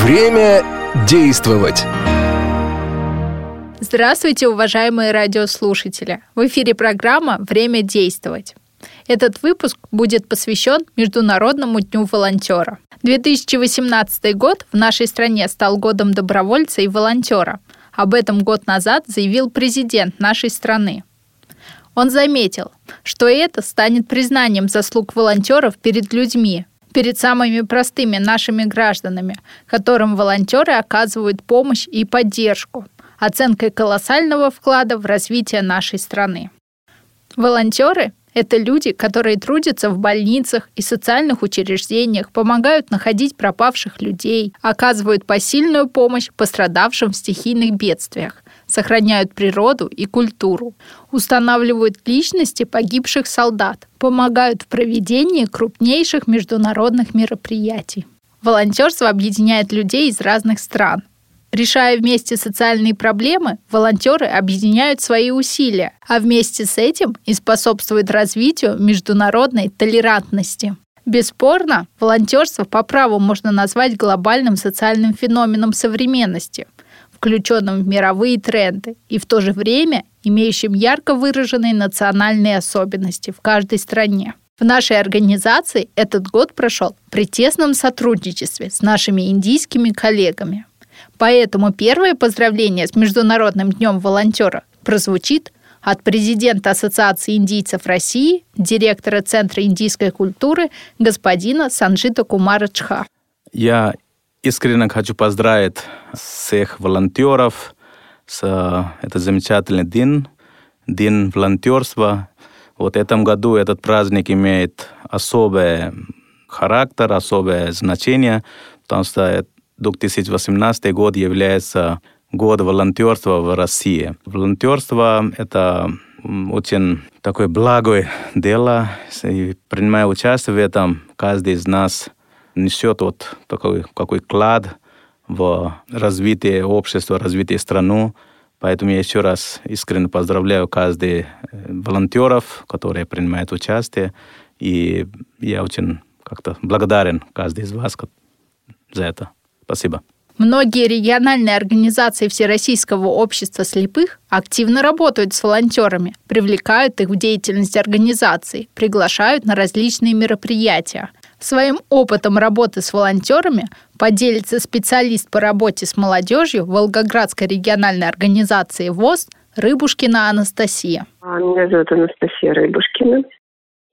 Время действовать. Здравствуйте, уважаемые радиослушатели! В эфире программа «Время действовать». Этот выпуск будет посвящен Международному дню волонтера. 2018 год в нашей стране стал годом добровольца и волонтера. Об этом год назад заявил президент нашей страны. Он заметил, что это станет признанием заслуг волонтеров перед людьми, перед самыми простыми нашими гражданами, которым волонтеры оказывают помощь и поддержку, оценкой колоссального вклада в развитие нашей страны. Волонтеры – это люди, которые трудятся в больницах и социальных учреждениях, помогают находить пропавших людей, оказывают посильную помощь пострадавшим в стихийных бедствиях, сохраняют природу и культуру, устанавливают личности погибших солдат, помогают в проведении крупнейших международных мероприятий. Волонтерство объединяет людей из разных стран. Решая вместе социальные проблемы, волонтеры объединяют свои усилия, а вместе с этим и способствуют развитию международной толерантности. Бесспорно, волонтерство по праву можно назвать глобальным социальным феноменом современности – включенным в мировые тренды и в то же время имеющим ярко выраженные национальные особенности в каждой стране. В нашей организации этот год прошел при тесном сотрудничестве с нашими индийскими коллегами. Поэтому первое поздравление с Международным днем волонтера прозвучит от президента Ассоциации индийцев России, директора Центра индийской культуры господина Санжита Кумара Чха. Я искренне хочу поздравить всех волонтеров с э, этот замечательный день, день волонтерства. Вот в этом году этот праздник имеет особый характер, особое значение, потому что 2018 год является год волонтерства в России. Волонтерство — это очень такое благое дело, и принимая участие в этом, каждый из нас — несет вот такой какой клад в развитие общества, развитие страны. Поэтому я еще раз искренне поздравляю каждый э, волонтеров, которые принимают участие. И я очень как-то благодарен каждый из вас за это. Спасибо. Многие региональные организации Всероссийского общества слепых активно работают с волонтерами, привлекают их в деятельность организации, приглашают на различные мероприятия – Своим опытом работы с волонтерами поделится специалист по работе с молодежью Волгоградской региональной организации ВОЗ Рыбушкина Анастасия. А, меня зовут Анастасия Рыбушкина.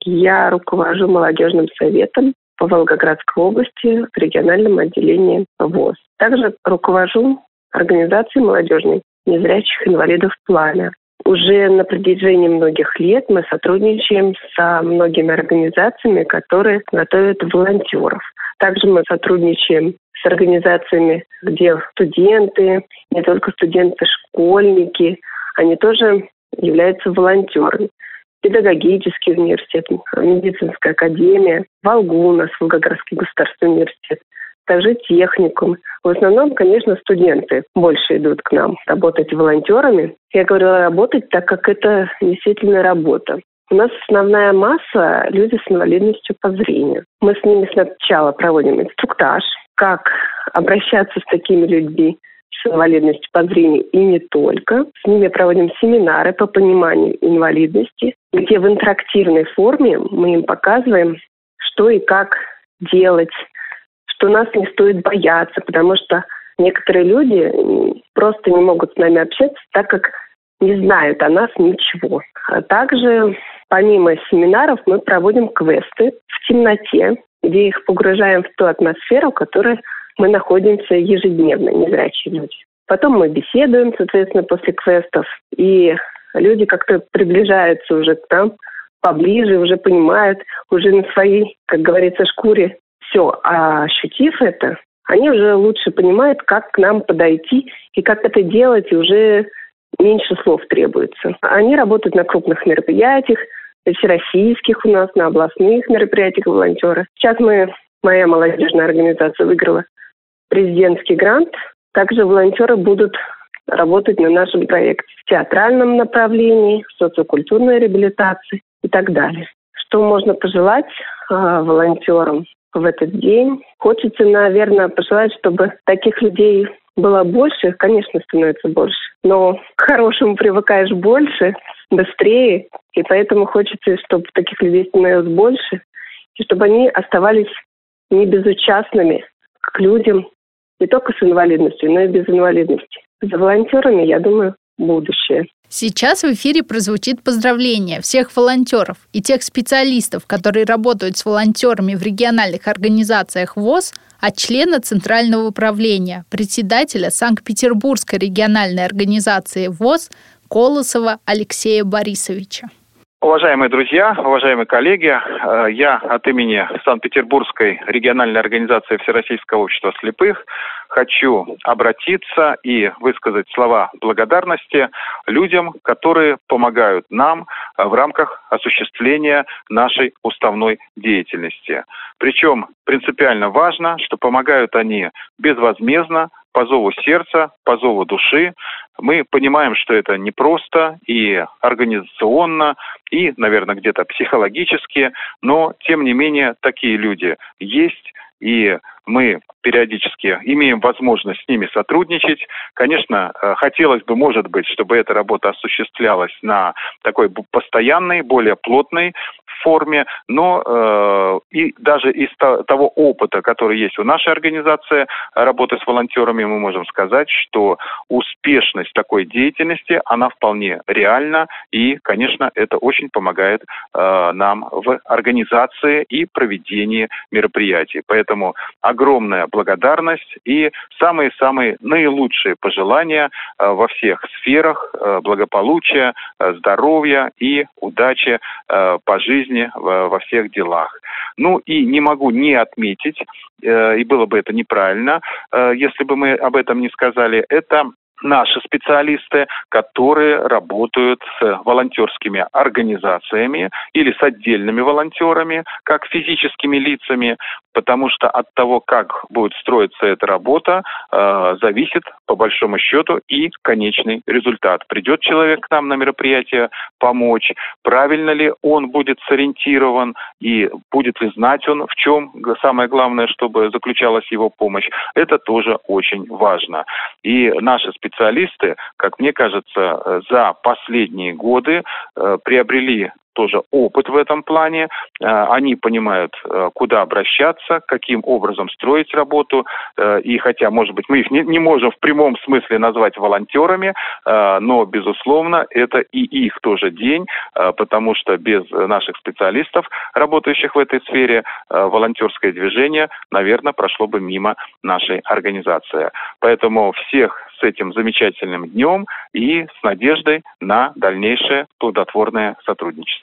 Я руковожу молодежным советом по Волгоградской области в региональном отделении ВОЗ. Также руковожу организацией молодежной незрячих инвалидов «Пламя». Уже на протяжении многих лет мы сотрудничаем со многими организациями, которые готовят волонтеров. Также мы сотрудничаем с организациями, где студенты, не только студенты, школьники, они тоже являются волонтерами. Педагогический университет, медицинская академия, Волгунас, Волгоградский государственный университет также техникум. В основном, конечно, студенты больше идут к нам работать волонтерами. Я говорила работать, так как это действительно работа. У нас основная масса – люди с инвалидностью по зрению. Мы с ними сначала проводим инструктаж, как обращаться с такими людьми с инвалидностью по зрению и не только. С ними проводим семинары по пониманию инвалидности, где в интерактивной форме мы им показываем, что и как делать, что нас не стоит бояться, потому что некоторые люди просто не могут с нами общаться, так как не знают о нас ничего. А также помимо семинаров мы проводим квесты в темноте, где их погружаем в ту атмосферу, в которой мы находимся ежедневно, незрячие люди. Потом мы беседуем, соответственно, после квестов, и люди как-то приближаются уже к нам поближе, уже понимают, уже на своей, как говорится, шкуре все, а ощутив это, они уже лучше понимают, как к нам подойти и как это делать, и уже меньше слов требуется. Они работают на крупных мероприятиях, всероссийских у нас, на областных мероприятиях волонтеры. Сейчас мы, моя молодежная организация выиграла президентский грант. Также волонтеры будут работать на нашем проекте в театральном направлении, в социокультурной реабилитации и так далее. Что можно пожелать э, волонтерам? В этот день. Хочется, наверное, пожелать, чтобы таких людей было больше, конечно, становится больше. Но к хорошему привыкаешь больше, быстрее. И поэтому хочется, чтобы таких людей становилось больше. И чтобы они оставались не безучастными к людям, не только с инвалидностью, но и без инвалидности. За волонтерами, я думаю, будущее. Сейчас в эфире прозвучит поздравление всех волонтеров и тех специалистов, которые работают с волонтерами в региональных организациях ВОЗ, от члена Центрального управления, председателя Санкт-Петербургской региональной организации ВОЗ Колосова Алексея Борисовича. Уважаемые друзья, уважаемые коллеги, э, я от имени Санкт-Петербургской региональной организации Всероссийского общества слепых хочу обратиться и высказать слова благодарности людям, которые помогают нам э, в рамках осуществления нашей уставной деятельности. Причем принципиально важно, что помогают они безвозмездно, по зову сердца, по зову души. Мы понимаем, что это непросто и организационно, и, наверное, где-то психологически, но, тем не менее, такие люди есть, и мы периодически имеем возможность с ними сотрудничать. Конечно, э, хотелось бы, может быть, чтобы эта работа осуществлялась на такой постоянной, более плотной форме, но э, и даже из того опыта, который есть у нашей организации работы с волонтерами, мы можем сказать, что успешность такой деятельности, она вполне реальна, и, конечно, это очень помогает э, нам в организации и проведении мероприятий. Поэтому огромная благодарность и самые-самые наилучшие пожелания э, во всех сферах э, благополучия, э, здоровья и удачи по жизни во всех делах. Ну и не могу не отметить, и было бы это неправильно, если бы мы об этом не сказали, это наши специалисты, которые работают с волонтерскими организациями или с отдельными волонтерами, как физическими лицами, потому что от того, как будет строиться эта работа, э, зависит по большому счету и конечный результат. Придет человек к нам на мероприятие помочь, правильно ли он будет сориентирован и будет ли знать он, в чем самое главное, чтобы заключалась его помощь. Это тоже очень важно. И наши специалисты специалисты, как мне кажется, э, за последние годы э, приобрели тоже опыт в этом плане. Э, они понимают, куда обращаться, каким образом строить работу. И хотя, может быть, мы их не, не можем в прямом смысле назвать волонтерами, но, безусловно, это и их тоже день, потому что без наших специалистов, работающих в этой сфере, волонтерское движение, наверное, прошло бы мимо нашей организации. Поэтому всех с этим замечательным днем и с надеждой на дальнейшее плодотворное сотрудничество.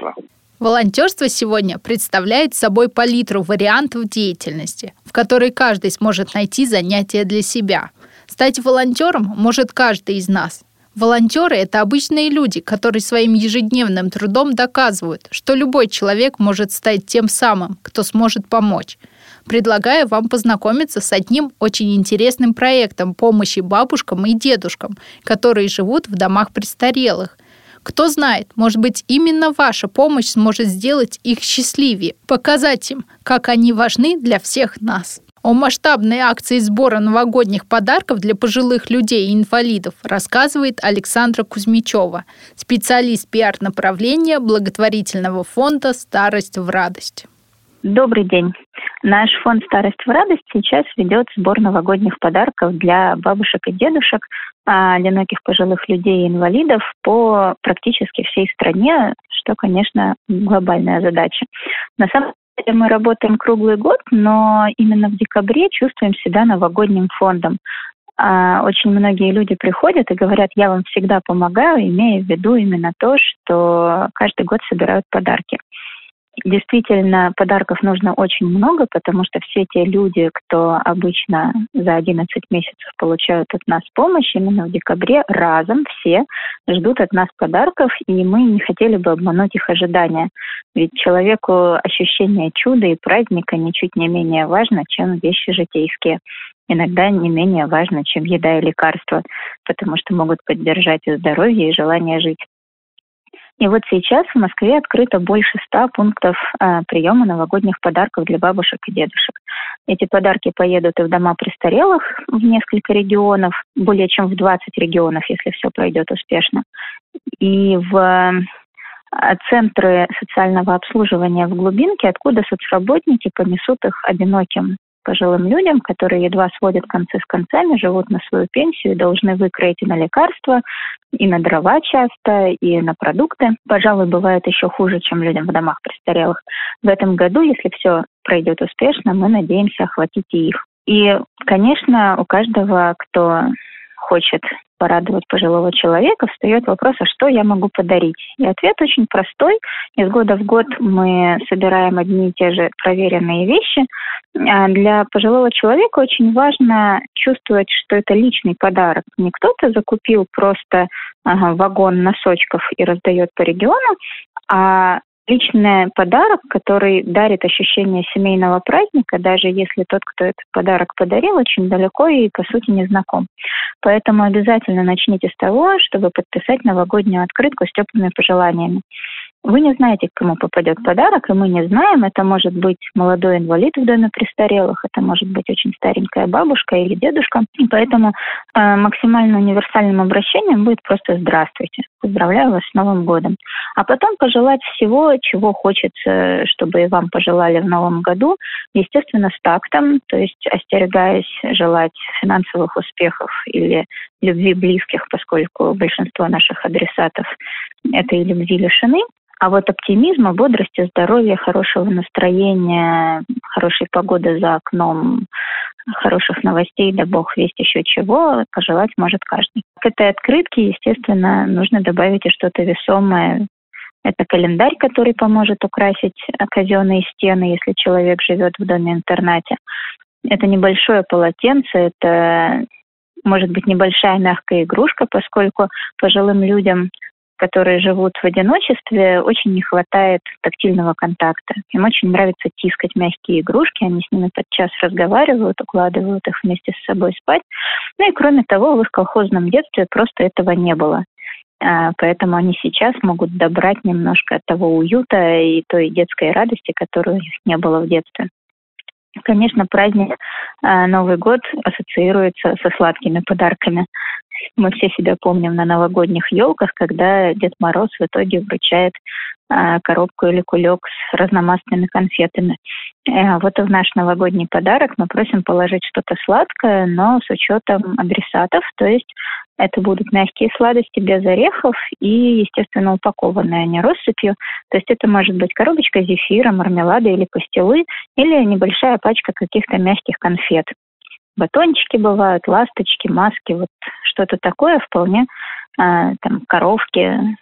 Волонтерство сегодня представляет собой палитру вариантов деятельности, в которой каждый сможет найти занятие для себя. Стать волонтером может каждый из нас. Волонтеры – это обычные люди, которые своим ежедневным трудом доказывают, что любой человек может стать тем самым, кто сможет помочь – предлагаю вам познакомиться с одним очень интересным проектом помощи бабушкам и дедушкам, которые живут в домах престарелых. Кто знает, может быть, именно ваша помощь сможет сделать их счастливее, показать им, как они важны для всех нас. О масштабной акции сбора новогодних подарков для пожилых людей и инвалидов рассказывает Александра Кузьмичева, специалист пиар-направления благотворительного фонда «Старость в радость». Добрый день. Наш фонд «Старость в радость» сейчас ведет сбор новогодних подарков для бабушек и дедушек, а, одиноких пожилых людей и инвалидов по практически всей стране, что, конечно, глобальная задача. На самом деле мы работаем круглый год, но именно в декабре чувствуем себя новогодним фондом. А, очень многие люди приходят и говорят, я вам всегда помогаю, имея в виду именно то, что каждый год собирают подарки. Действительно, подарков нужно очень много, потому что все те люди, кто обычно за 11 месяцев получают от нас помощь, именно в декабре разом все ждут от нас подарков, и мы не хотели бы обмануть их ожидания. Ведь человеку ощущение чуда и праздника ничуть не менее важно, чем вещи житейские иногда не менее важно, чем еда и лекарства, потому что могут поддержать и здоровье, и желание жить. И вот сейчас в Москве открыто больше ста пунктов э, приема новогодних подарков для бабушек и дедушек. Эти подарки поедут и в дома престарелых в несколько регионов, более чем в 20 регионов, если все пройдет успешно. И в э, центры социального обслуживания в глубинке, откуда соцработники понесут их одиноким пожилым людям, которые едва сводят концы с концами, живут на свою пенсию и должны выкроить и на лекарства, и на дрова часто, и на продукты. Пожалуй, бывает еще хуже, чем людям в домах престарелых. В этом году, если все пройдет успешно, мы надеемся охватить и их. И, конечно, у каждого, кто хочет порадовать пожилого человека, встает вопрос, а что я могу подарить? И ответ очень простой. Из года в год мы собираем одни и те же проверенные вещи. А для пожилого человека очень важно чувствовать, что это личный подарок. Не кто-то закупил просто ага, вагон носочков и раздает по региону, а личный подарок, который дарит ощущение семейного праздника, даже если тот, кто этот подарок подарил, очень далеко и, по сути, не знаком. Поэтому обязательно начните с того, чтобы подписать новогоднюю открытку с теплыми пожеланиями. Вы не знаете, кому попадет подарок, и мы не знаем. Это может быть молодой инвалид в доме престарелых, это может быть очень старенькая бабушка или дедушка. И поэтому э, максимально универсальным обращением будет просто «Здравствуйте». Поздравляю вас с Новым годом. А потом пожелать всего, чего хочется, чтобы и вам пожелали в Новом году. Естественно, с тактом, то есть остерегаясь желать финансовых успехов или любви близких, поскольку большинство наших адресатов этой любви лишены. А вот оптимизма, бодрости, здоровья, хорошего настроения, хорошей погоды за окном, хороших новостей, да бог весть еще чего, пожелать может каждый. К этой открытке, естественно, нужно добавить и что-то весомое. Это календарь, который поможет украсить казенные стены, если человек живет в доме-интернате. Это небольшое полотенце, это может быть небольшая мягкая игрушка, поскольку пожилым людям которые живут в одиночестве, очень не хватает тактильного контакта. Им очень нравится тискать мягкие игрушки, они с ними подчас разговаривают, укладывают их вместе с собой спать. Ну и кроме того, в их колхозном детстве просто этого не было. А, поэтому они сейчас могут добрать немножко того уюта и той детской радости, которую у них не было в детстве. Конечно, праздник а, Новый год ассоциируется со сладкими подарками. Мы все себя помним на новогодних елках, когда Дед Мороз в итоге вручает коробку или кулек с разномастными конфетами. Э, вот и в наш новогодний подарок мы просим положить что-то сладкое, но с учетом адресатов, то есть это будут мягкие сладости без орехов и, естественно, упакованные, а не россыпью. То есть это может быть коробочка зефира, мармелада или пастилы, или небольшая пачка каких-то мягких конфет батончики бывают, ласточки, маски, вот что-то такое вполне, э, там, коровки,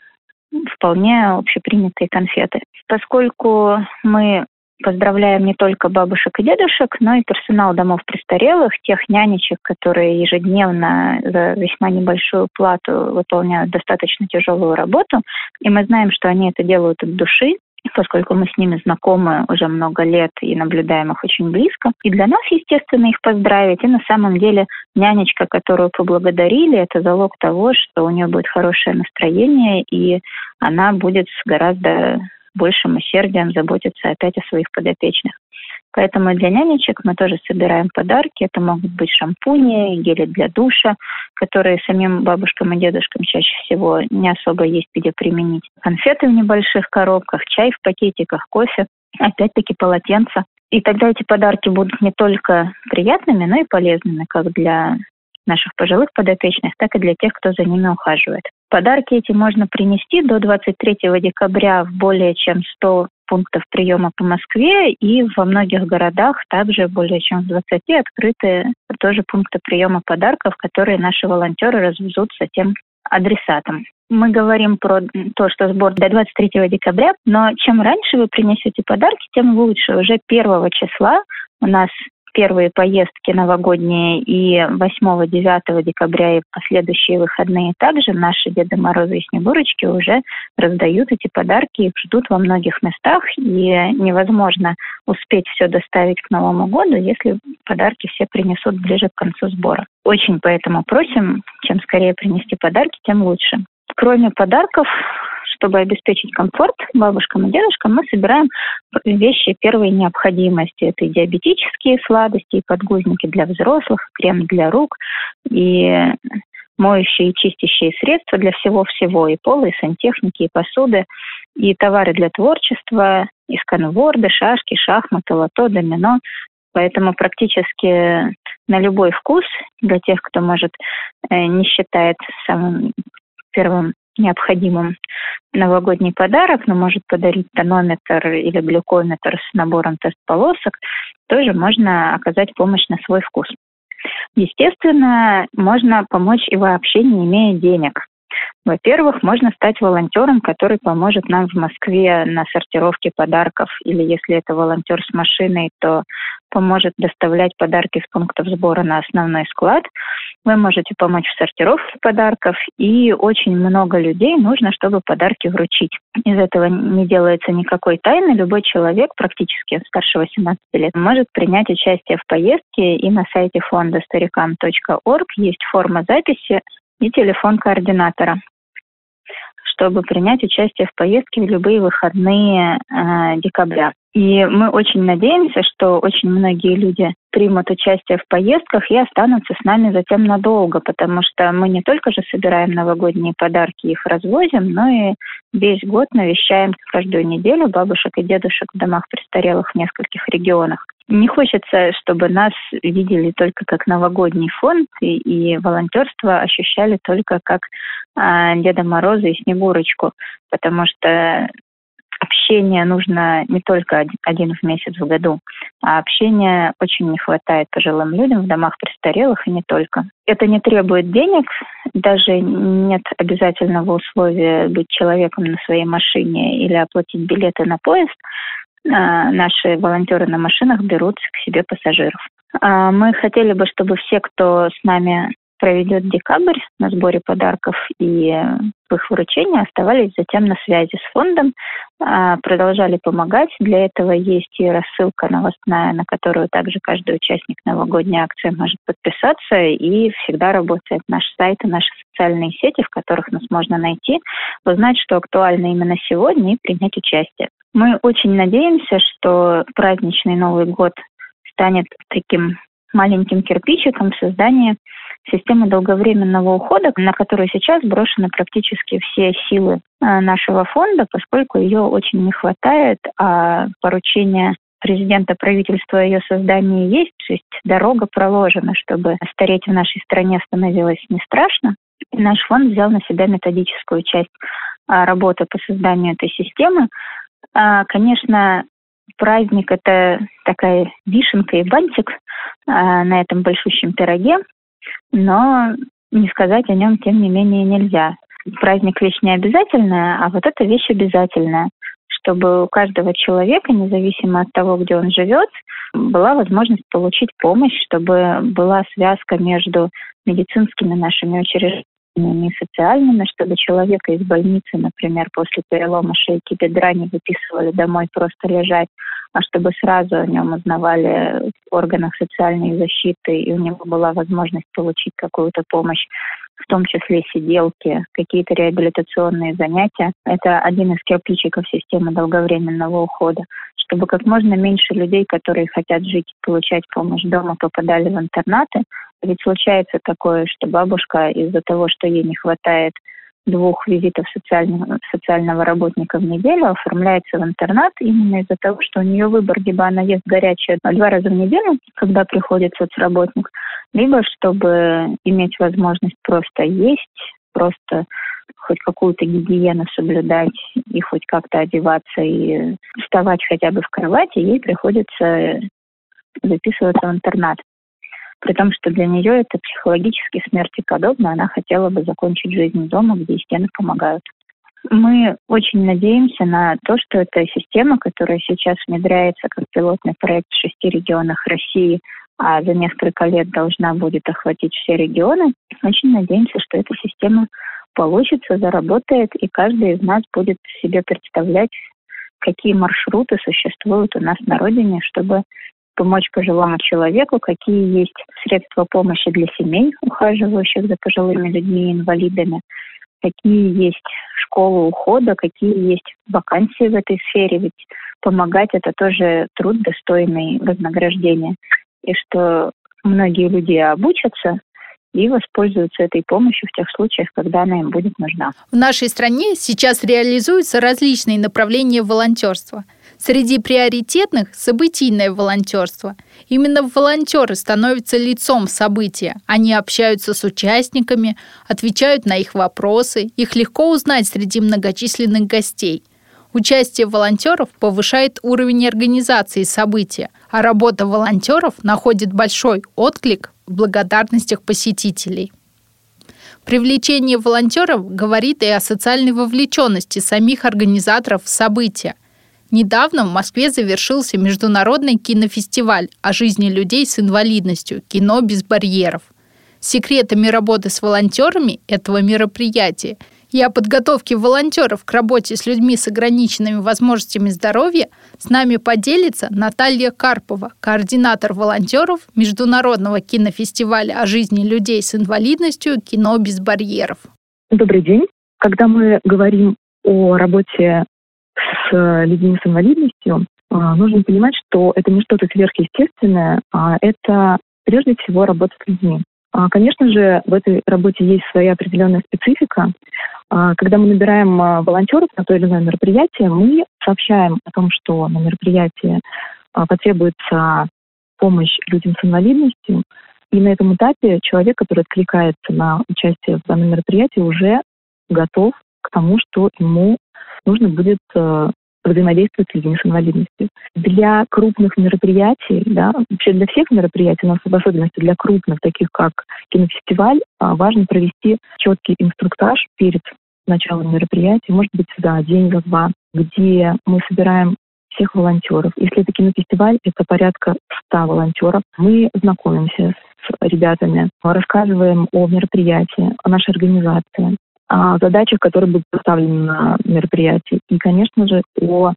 вполне общепринятые конфеты. Поскольку мы поздравляем не только бабушек и дедушек, но и персонал домов престарелых, тех нянечек, которые ежедневно за весьма небольшую плату выполняют достаточно тяжелую работу. И мы знаем, что они это делают от души, поскольку мы с ними знакомы уже много лет и наблюдаем их очень близко. И для нас, естественно, их поздравить. И на самом деле нянечка, которую поблагодарили, это залог того, что у нее будет хорошее настроение, и она будет с гораздо большим усердием заботиться опять о своих подопечных. Поэтому для нянечек мы тоже собираем подарки. Это могут быть шампуни, гели для душа, которые самим бабушкам и дедушкам чаще всего не особо есть где применить. Конфеты в небольших коробках, чай в пакетиках, кофе, опять-таки полотенца. И тогда эти подарки будут не только приятными, но и полезными, как для наших пожилых подопечных, так и для тех, кто за ними ухаживает. Подарки эти можно принести до 23 декабря в более чем 100 пунктов приема по Москве, и во многих городах также более чем в 20 открыты тоже пункты приема подарков, которые наши волонтеры развезут затем адресатам. Мы говорим про то, что сбор до 23 декабря, но чем раньше вы принесете подарки, тем лучше. Уже 1 числа у нас первые поездки новогодние и 8-9 декабря и последующие выходные также наши Деды Морозы и Снегурочки уже раздают эти подарки, их ждут во многих местах, и невозможно успеть все доставить к Новому году, если подарки все принесут ближе к концу сбора. Очень поэтому просим, чем скорее принести подарки, тем лучше. Кроме подарков, чтобы обеспечить комфорт бабушкам и дедушкам, мы собираем вещи первой необходимости. Это и диабетические сладости, и подгузники для взрослых, крем для рук, и моющие и чистящие средства для всего-всего, и пола, и сантехники, и посуды, и товары для творчества, и сканворды, шашки, шахматы, лото, домино. Поэтому практически на любой вкус для тех, кто, может, э, не считает самым первым необходимым новогодний подарок, но может подарить тонометр или глюкометр с набором тест-полосок, тоже можно оказать помощь на свой вкус. Естественно, можно помочь и вообще не имея денег. Во-первых, можно стать волонтером, который поможет нам в Москве на сортировке подарков. Или если это волонтер с машиной, то поможет доставлять подарки с пунктов сбора на основной склад. Вы можете помочь в сортировке подарков. И очень много людей нужно, чтобы подарки вручить. Из этого не делается никакой тайны. Любой человек, практически старше 18 лет, может принять участие в поездке. И на сайте фонда старикам.орг есть форма записи и телефон координатора чтобы принять участие в поездке в любые выходные э, декабря. И мы очень надеемся, что очень многие люди примут участие в поездках и останутся с нами затем надолго, потому что мы не только же собираем новогодние подарки, их развозим, но и весь год навещаем каждую неделю бабушек и дедушек в домах престарелых в нескольких регионах. Не хочется, чтобы нас видели только как новогодний фонд и, и волонтерство ощущали только как а, Деда Мороза и Снегурочку, потому что общения нужно не только один в месяц в году, а общения очень не хватает пожилым людям в домах престарелых и не только. Это не требует денег, даже нет обязательного условия быть человеком на своей машине или оплатить билеты на поезд. А, наши волонтеры на машинах берут к себе пассажиров. А, мы хотели бы, чтобы все, кто с нами проведет декабрь на сборе подарков и их вручении оставались затем на связи с фондом, а, продолжали помогать. Для этого есть и рассылка новостная, на которую также каждый участник новогодней акции может подписаться. И всегда работает наш сайт и наши социальные сети, в которых нас можно найти, узнать, что актуально именно сегодня и принять участие. Мы очень надеемся, что праздничный Новый год станет таким маленьким кирпичиком в создании системы долговременного ухода, на которую сейчас брошены практически все силы э, нашего фонда, поскольку ее очень не хватает, а поручение президента правительства ее создании есть, то есть дорога проложена, чтобы стареть в нашей стране становилось не страшно. И наш фонд взял на себя методическую часть а, работы по созданию этой системы. А, конечно, праздник – это такая вишенка и бантик а, на этом большущем пироге, но не сказать о нем, тем не менее, нельзя. Праздник вещь не обязательная, а вот эта вещь обязательная, чтобы у каждого человека, независимо от того, где он живет, была возможность получить помощь, чтобы была связка между медицинскими нашими учреждениями и социальными, чтобы человека из больницы, например, после перелома шейки бедра не выписывали домой просто лежать, а чтобы сразу о нем узнавали в органах социальной защиты, и у него была возможность получить какую-то помощь, в том числе сиделки, какие-то реабилитационные занятия. Это один из кирпичиков системы долговременного ухода, чтобы как можно меньше людей, которые хотят жить и получать помощь дома, попадали в интернаты. Ведь случается такое, что бабушка из-за того, что ей не хватает двух визитов социального, социального работника в неделю оформляется в интернат именно из-за того, что у нее выбор, либо она ест горячее два раза в неделю, когда приходит соцработник, либо чтобы иметь возможность просто есть, просто хоть какую-то гигиену соблюдать и хоть как-то одеваться и вставать хотя бы в кровати, ей приходится записываться в интернат при том, что для нее это психологически смерти подобно, она хотела бы закончить жизнь дома, где стены помогают. Мы очень надеемся на то, что эта система, которая сейчас внедряется как пилотный проект в шести регионах России, а за несколько лет должна будет охватить все регионы, очень надеемся, что эта система получится, заработает, и каждый из нас будет себе представлять, какие маршруты существуют у нас на родине, чтобы помочь пожилому человеку, какие есть средства помощи для семей, ухаживающих за пожилыми людьми и инвалидами. какие есть школы ухода, какие есть вакансии в этой сфере, ведь помогать это тоже труд достойный вознаграждения. И что многие люди обучатся, и воспользуются этой помощью в тех случаях, когда она им будет нужна. В нашей стране сейчас реализуются различные направления волонтерства. Среди приоритетных – событийное волонтерство. Именно волонтеры становятся лицом события. Они общаются с участниками, отвечают на их вопросы. Их легко узнать среди многочисленных гостей – Участие волонтеров повышает уровень организации события, а работа волонтеров находит большой отклик благодарностях посетителей. Привлечение волонтеров говорит и о социальной вовлеченности самих организаторов события. Недавно в Москве завершился международный кинофестиваль о жизни людей с инвалидностью «Кино без барьеров». Секретами работы с волонтерами этого мероприятия – и о подготовке волонтеров к работе с людьми с ограниченными возможностями здоровья с нами поделится Наталья Карпова, координатор волонтеров Международного кинофестиваля о жизни людей с инвалидностью «Кино без барьеров». Добрый день. Когда мы говорим о работе с людьми с инвалидностью, а, нужно понимать, что это не что-то сверхъестественное, а это прежде всего работа с людьми. А, конечно же, в этой работе есть своя определенная специфика. А, когда мы набираем а, волонтеров на то или иное мероприятие, мы сообщаем о том, что на мероприятии потребуется помощь людям с инвалидностью. И на этом этапе человек, который откликается на участие в данном мероприятии, уже готов к тому, что ему нужно будет взаимодействовать с людьми с инвалидностью. Для крупных мероприятий, да, вообще для всех мероприятий, но в особенности для крупных, таких как кинофестиваль, а, важно провести четкий инструктаж перед началом мероприятия, может быть, за день, за два, где мы собираем всех волонтеров. Если это кинофестиваль, это порядка 100 волонтеров. Мы знакомимся с ребятами, рассказываем о мероприятии, о нашей организации, о задачах, которые будут поставлены на мероприятии, и, конечно же, о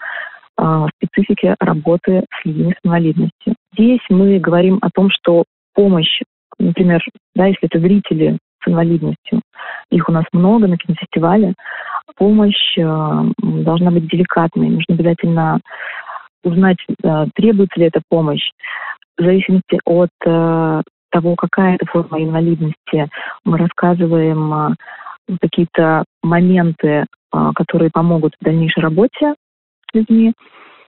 а, специфике работы с людьми с инвалидностью. Здесь мы говорим о том, что помощь, например, да, если это зрители с инвалидностью, их у нас много на кинофестивале, помощь э, должна быть деликатной, нужно обязательно узнать, э, требуется ли эта помощь. В зависимости от э, того, какая это форма инвалидности, мы рассказываем какие-то моменты, а, которые помогут в дальнейшей работе с людьми.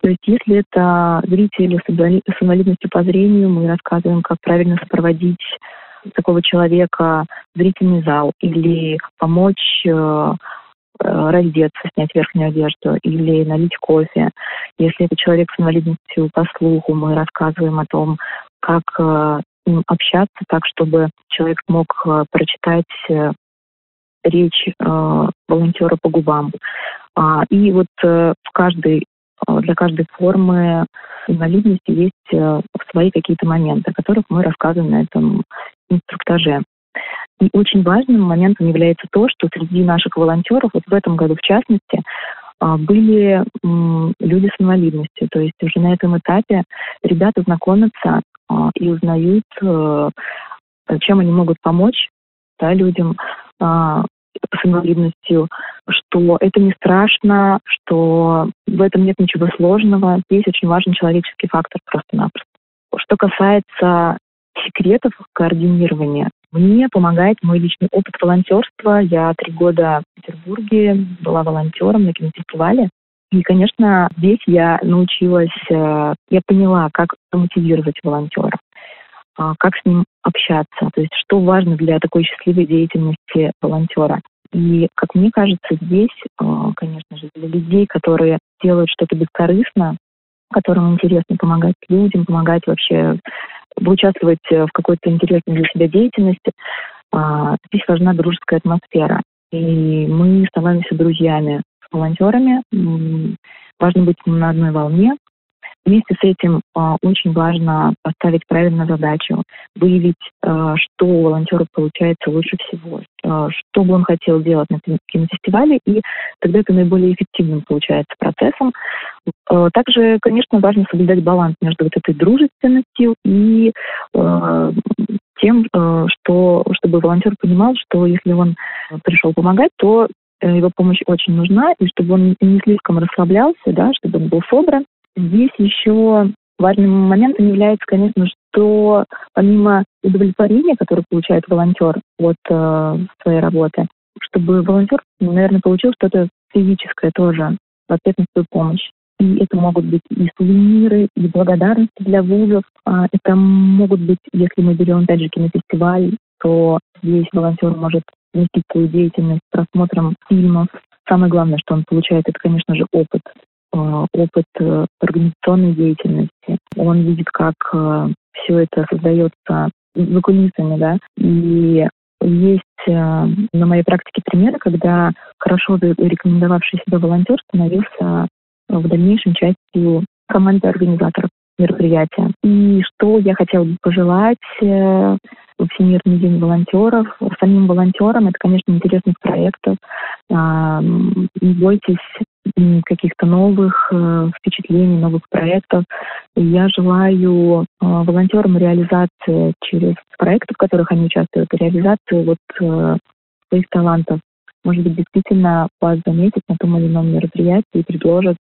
То есть если это зрители с инвалидностью по зрению, мы рассказываем, как правильно сопроводить такого человека в зрительный зал или помочь э, э, раздеться, снять верхнюю одежду или налить кофе. Если это человек с инвалидностью по слуху, мы рассказываем о том, как э, общаться так, чтобы человек мог прочитать речь э, волонтера по губам. А, и вот э, в каждой, э, для каждой формы инвалидности есть свои какие-то моменты, о которых мы рассказываем на этом инструктаже. И очень важным моментом является то, что среди наших волонтеров, вот в этом году в частности, э, были люди с инвалидностью. То есть уже на этом этапе ребята знакомятся э, и узнают, чем они могут помочь да, людям а, с инвалидностью, что это не страшно, что в этом нет ничего сложного. Здесь очень важен человеческий фактор просто-напросто. Что касается секретов координирования, мне помогает мой личный опыт волонтерства. Я три года в Петербурге была волонтером на кинофестивале. И, конечно, здесь я научилась, э, я поняла, как мотивировать волонтеров. А, как с ним общаться, то есть что важно для такой счастливой деятельности волонтера. И, как мне кажется, здесь, а, конечно же, для людей, которые делают что-то бескорыстно, которым интересно помогать людям, помогать вообще участвовать в какой-то интересной для себя деятельности, а, здесь важна дружеская атмосфера. И мы становимся друзьями с волонтерами. Важно быть на одной волне, Вместе с этим а, очень важно поставить правильно задачу, выявить, а, что у волонтера получается лучше всего, а, что бы он хотел делать на кинофестивале, и тогда это наиболее эффективным получается процессом. Также, конечно, важно соблюдать баланс между вот этой дружественностью и тем, что, чтобы волонтер понимал, что если он пришел помогать, то э, его помощь очень нужна, и чтобы он не слишком расслаблялся, да, чтобы он был собран. Здесь еще важным моментом является, конечно, что помимо удовлетворения, которое получает волонтер от э, своей работы, чтобы волонтер, наверное, получил что-то физическое тоже в ответ на свою помощь. И это могут быть и сувениры, и благодарности для вузов. А это могут быть, если мы берем, опять же, кинофестиваль, то здесь волонтер может вместить свою деятельность просмотром фильмов. Самое главное, что он получает, это, конечно же, опыт. А, опыт э, организационной деятельности. Он видит, как э, все это создается за кулисами, да, и есть э, на моей практике примеры, когда хорошо рекомендовавший себя волонтер становился в дальнейшем частью команды организаторов мероприятия. И что я хотела бы пожелать э, Всемирный день волонтеров, самим волонтерам, это, конечно, интересных проектов. Не бойтесь каких-то новых э, впечатлений, новых проектов. Я желаю э, волонтерам реализации через проекты, в которых они участвуют, реализации вот своих талантов. Может быть, действительно вас заметят на том или ином мероприятии и предложат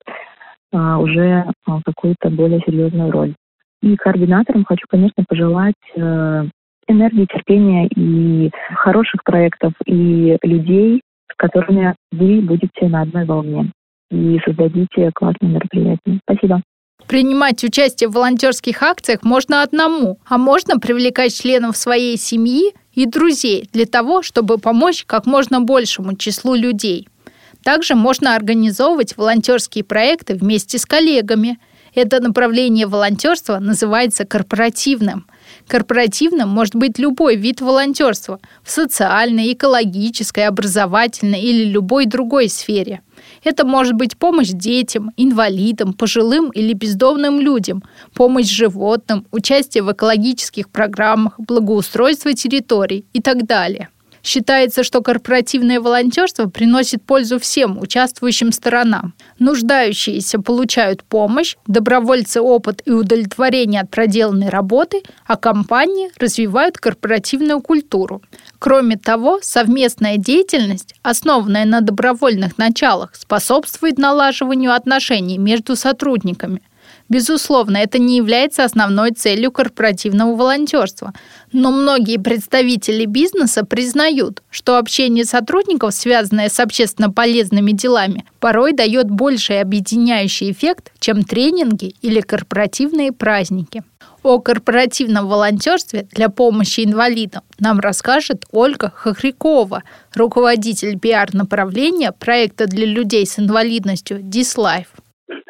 уже какую-то более серьезную роль. И координаторам хочу, конечно, пожелать э, энергии, терпения и хороших проектов, и людей, с которыми вы будете на одной волне и создадите классные мероприятия. Спасибо. Принимать участие в волонтерских акциях можно одному, а можно привлекать членов своей семьи и друзей для того, чтобы помочь как можно большему числу людей – также можно организовывать волонтерские проекты вместе с коллегами. Это направление волонтерства называется корпоративным. Корпоративным может быть любой вид волонтерства в социальной, экологической, образовательной или любой другой сфере. Это может быть помощь детям, инвалидам, пожилым или бездомным людям, помощь животным, участие в экологических программах, благоустройство территорий и так далее. Считается, что корпоративное волонтерство приносит пользу всем участвующим сторонам. Нуждающиеся получают помощь, добровольцы опыт и удовлетворение от проделанной работы, а компании развивают корпоративную культуру. Кроме того, совместная деятельность, основанная на добровольных началах, способствует налаживанию отношений между сотрудниками. Безусловно, это не является основной целью корпоративного волонтерства. Но многие представители бизнеса признают, что общение сотрудников, связанное с общественно полезными делами, порой дает больший объединяющий эффект, чем тренинги или корпоративные праздники. О корпоративном волонтерстве для помощи инвалидам нам расскажет Ольга Хохрякова, руководитель пиар-направления проекта для людей с инвалидностью «Дислайф».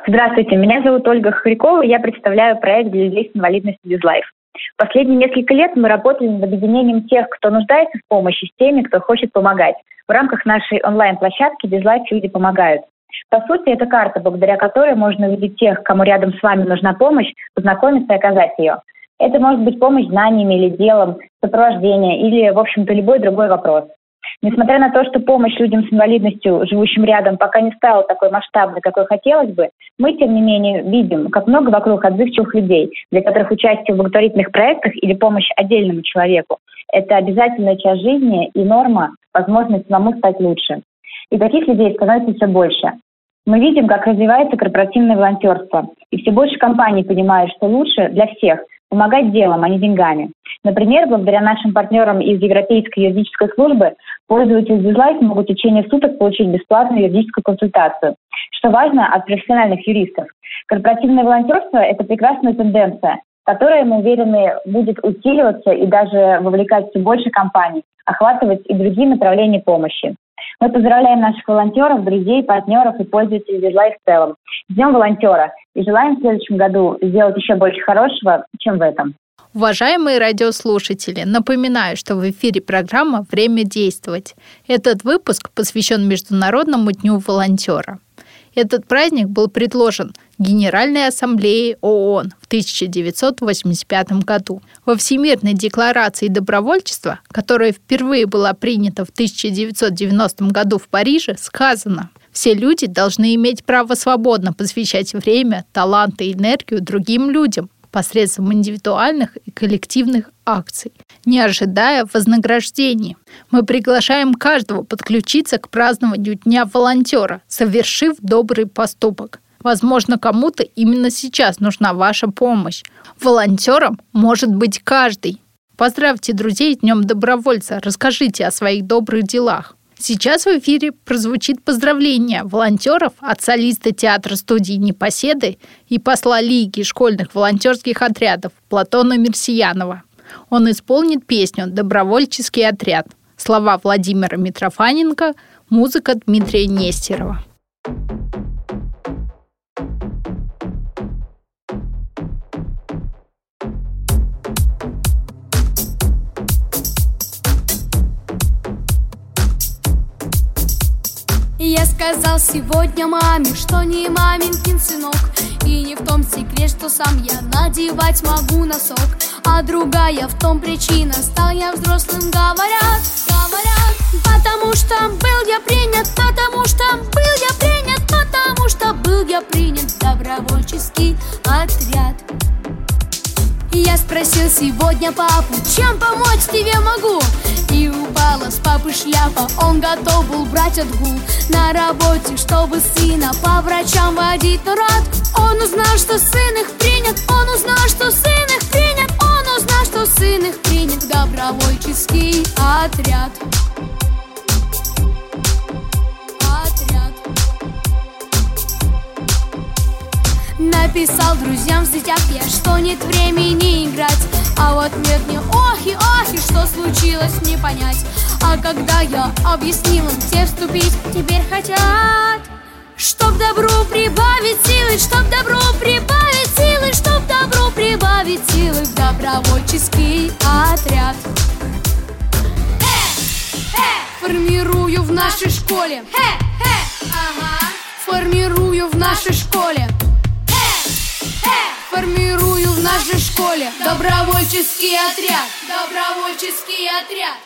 Здравствуйте, меня зовут Ольга Хрякова, я представляю проект для людей с инвалидностью «Безлайф». Последние несколько лет мы работали над объединением тех, кто нуждается в помощи, с теми, кто хочет помогать. В рамках нашей онлайн-площадки «Безлайф люди помогают». По сути, это карта, благодаря которой можно увидеть тех, кому рядом с вами нужна помощь, познакомиться и оказать ее. Это может быть помощь знаниями или делом, сопровождение или, в общем-то, любой другой вопрос. Несмотря на то, что помощь людям с инвалидностью, живущим рядом, пока не стала такой масштабной, какой хотелось бы, мы, тем не менее, видим, как много вокруг отзывчивых людей, для которых участие в благотворительных проектах или помощь отдельному человеку – это обязательная часть жизни и норма, возможность самому стать лучше. И таких людей становится все больше. Мы видим, как развивается корпоративное волонтерство, и все больше компаний понимают, что лучше для всех – помогать делом, а не деньгами. Например, благодаря нашим партнерам из Европейской юридической службы пользователи Безлайф могут в течение суток получить бесплатную юридическую консультацию. Что важно от профессиональных юристов. Корпоративное волонтерство – это прекрасная тенденция, которая, мы уверены, будет усиливаться и даже вовлекать все больше компаний, охватывать и другие направления помощи. Мы поздравляем наших волонтеров, друзей, партнеров и пользователей Визлайф в целом. С волонтера! И желаем в следующем году сделать еще больше хорошего, чем в этом. Уважаемые радиослушатели, напоминаю, что в эфире программа «Время действовать». Этот выпуск посвящен Международному дню волонтера. Этот праздник был предложен Генеральной Ассамблеей ООН в 1985 году. Во Всемирной декларации добровольчества, которая впервые была принята в 1990 году в Париже, сказано все люди должны иметь право свободно посвящать время, таланты и энергию другим людям посредством индивидуальных и коллективных акций. не ожидая вознаграждений. Мы приглашаем каждого подключиться к празднованию Дня волонтера, совершив добрый поступок. Возможно, кому-то именно сейчас нужна ваша помощь. Волонтером может быть каждый. Поздравьте друзей Днем добровольца, расскажите о своих добрых делах. Сейчас в эфире прозвучит поздравление волонтеров от солиста театра студии «Непоседы» и посла Лиги школьных волонтерских отрядов Платона Мерсиянова. Он исполнит песню «Добровольческий отряд». Слова Владимира Митрофаненко, музыка Дмитрия Нестерова. Я сказал сегодня маме, что не маминкин сынок. И не в том секрет, что сам я надевать могу носок. А другая в том причина, стал я взрослым, говорят, спросил сегодня папу, чем помочь тебе могу? И упала с папы шляпа, он готов был брать отгул. На работе, чтобы сына по врачам водить, но рад. Он узнал, что сын их принят, он узнал, что сын их принят Он узнал, что сын их принят. Добровольческий отряд Написал друзьям в сетях я, что нет времени играть? А вот нет мне охи, охи, что случилось, не понять А когда я объяснил им, те вступить теперь хотят Чтоб добру прибавить силы, чтоб добру прибавить силы Чтоб добру прибавить силы в добровольческий отряд. Формирую в нашей школе. Формирую в нашей школе формирую в нашей школе Добровольческий отряд, добровольческий отряд.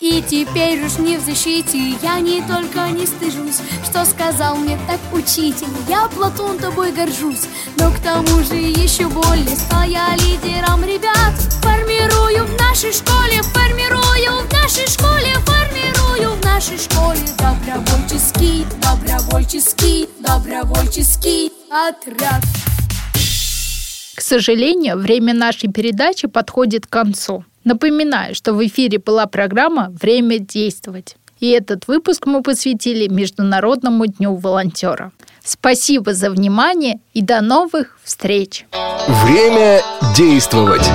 И теперь уж не в защите Я не только не стыжусь Что сказал мне так учитель. Я, Платон, тобой горжусь Но к тому же еще более Стал я лидером ребят. Формирую в нашей школе Формирую в нашей школе Формирую в нашей школе Добровольческий, добровольческий, добровольческий отряд к сожалению, время нашей передачи подходит к концу. Напоминаю, что в эфире была программа «Время действовать». И этот выпуск мы посвятили Международному дню волонтера. Спасибо за внимание и до новых встреч! Время действовать!